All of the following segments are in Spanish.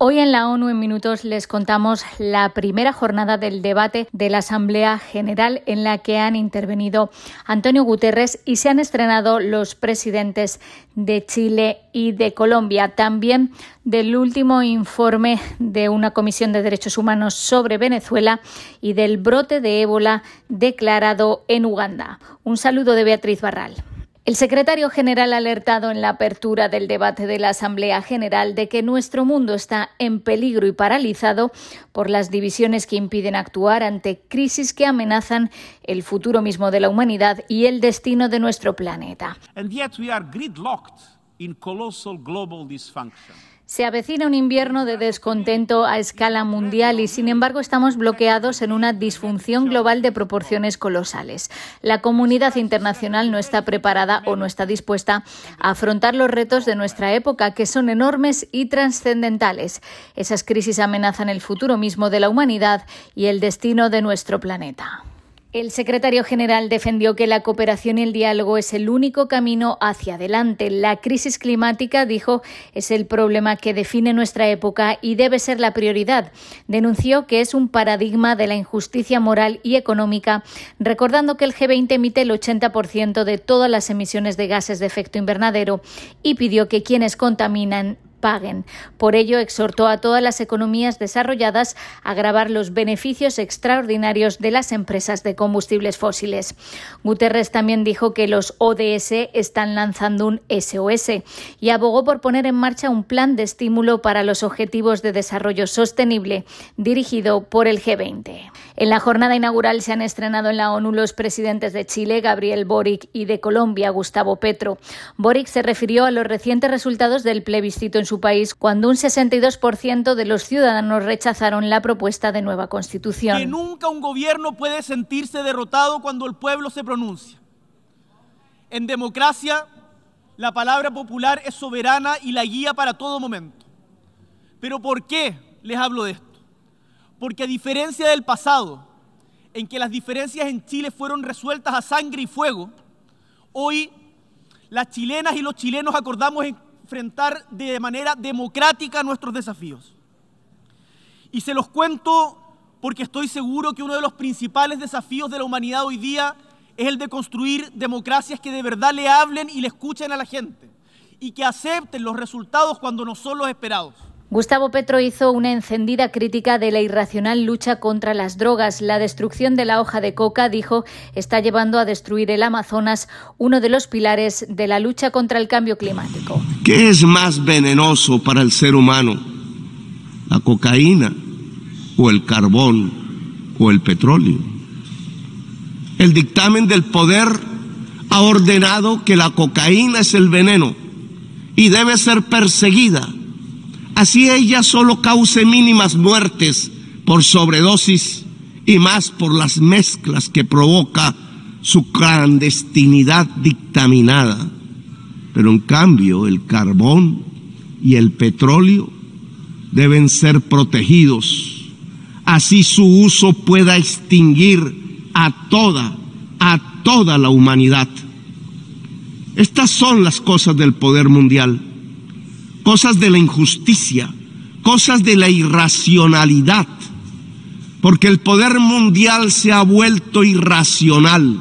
Hoy en la ONU en Minutos les contamos la primera jornada del debate de la Asamblea General en la que han intervenido Antonio Guterres y se han estrenado los presidentes de Chile y de Colombia. También del último informe de una Comisión de Derechos Humanos sobre Venezuela y del brote de ébola declarado en Uganda. Un saludo de Beatriz Barral. El secretario general ha alertado en la apertura del debate de la Asamblea General de que nuestro mundo está en peligro y paralizado por las divisiones que impiden actuar ante crisis que amenazan el futuro mismo de la humanidad y el destino de nuestro planeta. Se avecina un invierno de descontento a escala mundial y, sin embargo, estamos bloqueados en una disfunción global de proporciones colosales. La comunidad internacional no está preparada o no está dispuesta a afrontar los retos de nuestra época, que son enormes y trascendentales. Esas crisis amenazan el futuro mismo de la humanidad y el destino de nuestro planeta. El secretario general defendió que la cooperación y el diálogo es el único camino hacia adelante. La crisis climática, dijo, es el problema que define nuestra época y debe ser la prioridad. Denunció que es un paradigma de la injusticia moral y económica, recordando que el G20 emite el 80% de todas las emisiones de gases de efecto invernadero y pidió que quienes contaminan paguen. Por ello, exhortó a todas las economías desarrolladas a grabar los beneficios extraordinarios de las empresas de combustibles fósiles. Guterres también dijo que los ODS están lanzando un SOS y abogó por poner en marcha un plan de estímulo para los objetivos de desarrollo sostenible dirigido por el G20. En la jornada inaugural se han estrenado en la ONU los presidentes de Chile, Gabriel Boric, y de Colombia, Gustavo Petro. Boric se refirió a los recientes resultados del plebiscito en su país cuando un 62% de los ciudadanos rechazaron la propuesta de nueva constitución. Que nunca un gobierno puede sentirse derrotado cuando el pueblo se pronuncia. En democracia, la palabra popular es soberana y la guía para todo momento. Pero ¿por qué les hablo de esto? Porque a diferencia del pasado, en que las diferencias en Chile fueron resueltas a sangre y fuego, hoy las chilenas y los chilenos acordamos en enfrentar de manera democrática nuestros desafíos. Y se los cuento porque estoy seguro que uno de los principales desafíos de la humanidad hoy día es el de construir democracias que de verdad le hablen y le escuchen a la gente y que acepten los resultados cuando no son los esperados. Gustavo Petro hizo una encendida crítica de la irracional lucha contra las drogas. La destrucción de la hoja de coca, dijo, está llevando a destruir el Amazonas, uno de los pilares de la lucha contra el cambio climático. ¿Qué es más venenoso para el ser humano? ¿La cocaína o el carbón o el petróleo? El dictamen del poder ha ordenado que la cocaína es el veneno y debe ser perseguida Así ella solo cause mínimas muertes por sobredosis y más por las mezclas que provoca su clandestinidad dictaminada. Pero en cambio el carbón y el petróleo deben ser protegidos. Así su uso pueda extinguir a toda, a toda la humanidad. Estas son las cosas del poder mundial cosas de la injusticia, cosas de la irracionalidad, porque el poder mundial se ha vuelto irracional.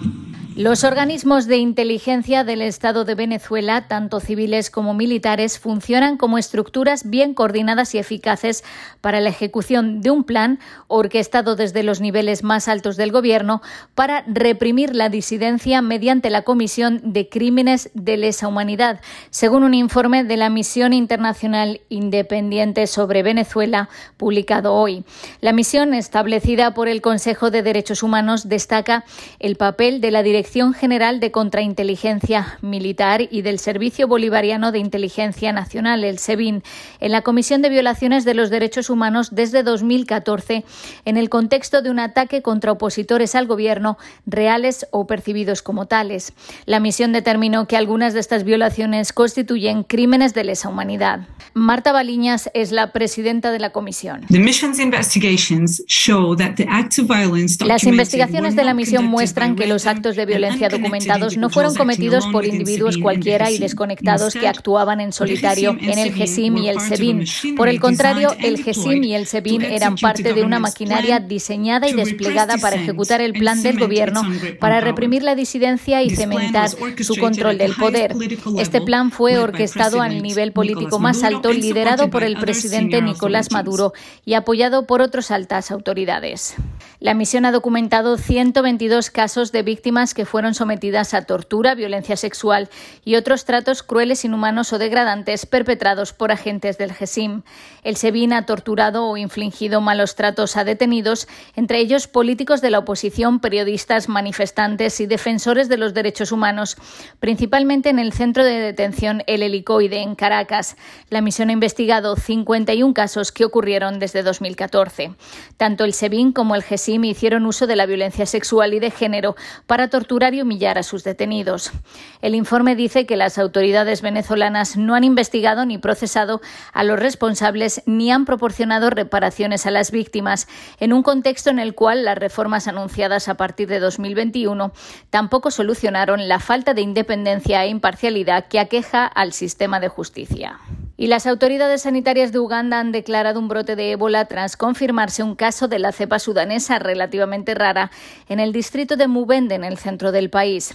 Los organismos de inteligencia del Estado de Venezuela, tanto civiles como militares, funcionan como estructuras bien coordinadas y eficaces para la ejecución de un plan orquestado desde los niveles más altos del Gobierno para reprimir la disidencia mediante la Comisión de Crímenes de Lesa Humanidad, según un informe de la Misión Internacional Independiente sobre Venezuela publicado hoy. La misión, establecida por el Consejo de Derechos Humanos, destaca el papel de la Dirección General de Contrainteligencia Militar y del Servicio Bolivariano de Inteligencia Nacional, el SEBIN, en la Comisión de Violaciones de los Derechos Humanos desde 2014 en el contexto de un ataque contra opositores al Gobierno, reales o percibidos como tales. La misión determinó que algunas de estas violaciones constituyen crímenes de lesa humanidad. Marta Baliñas es la presidenta de la comisión. Las investigaciones de la misión muestran que los actos de violencia documentados no fueron cometidos por individuos cualquiera y desconectados que actuaban en solitario en el GESIM y el SEBIN. Por el contrario, el GESIM y el SEBIN eran parte de una maquinaria diseñada y desplegada para ejecutar el plan del gobierno para reprimir la disidencia y cementar su control del poder. Este plan fue orquestado al nivel político más alto, liderado por el presidente Nicolás Maduro y apoyado por otras altas autoridades. La misión ha documentado 122 casos de víctimas que fueron sometidas a tortura, violencia sexual y otros tratos crueles, inhumanos o degradantes perpetrados por agentes del GESIM. El SEBIN ha torturado o infligido malos tratos a detenidos, entre ellos políticos de la oposición, periodistas, manifestantes y defensores de los derechos humanos, principalmente en el centro de detención El Helicoide en Caracas. La misión ha investigado 51 casos que ocurrieron desde 2014. Tanto el SEBIN como el GESIM hicieron uso de la violencia sexual y de género para torturar y humillar a sus detenidos. El informe dice que las autoridades venezolanas no han investigado ni procesado a los responsables ni han proporcionado reparaciones a las víctimas, en un contexto en el cual las reformas anunciadas a partir de 2021 tampoco solucionaron la falta de independencia e imparcialidad que aqueja al sistema de justicia. Y las autoridades sanitarias de Uganda han declarado un brote de ébola tras confirmarse un caso de la cepa sudanesa relativamente rara en el distrito de Mubende, en el centro del país.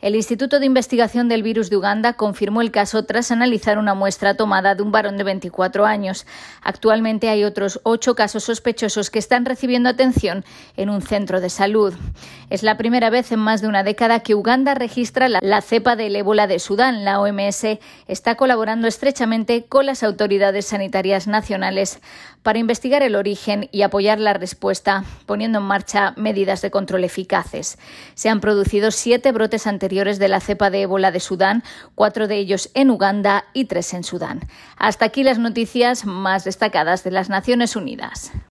El Instituto de Investigación del Virus de Uganda confirmó el caso tras analizar una muestra tomada de un varón de 24 años. Actualmente hay otros ocho casos sospechosos que están recibiendo atención en un centro de salud. Es la primera vez en más de una década que Uganda registra la, cepa del ébola de Sudán. La OMS está colaborando estrechamente con las autoridades sanitarias nacionales para investigar el origen y apoyar la respuesta, poniendo en marcha medidas de control eficaces. Se han producido siete brotes anteriores de la cepa de ébola de Sudán, cuatro de ellos en Uganda y tres en Sudán. Hasta aquí las noticias más destacadas de las Naciones Unidas.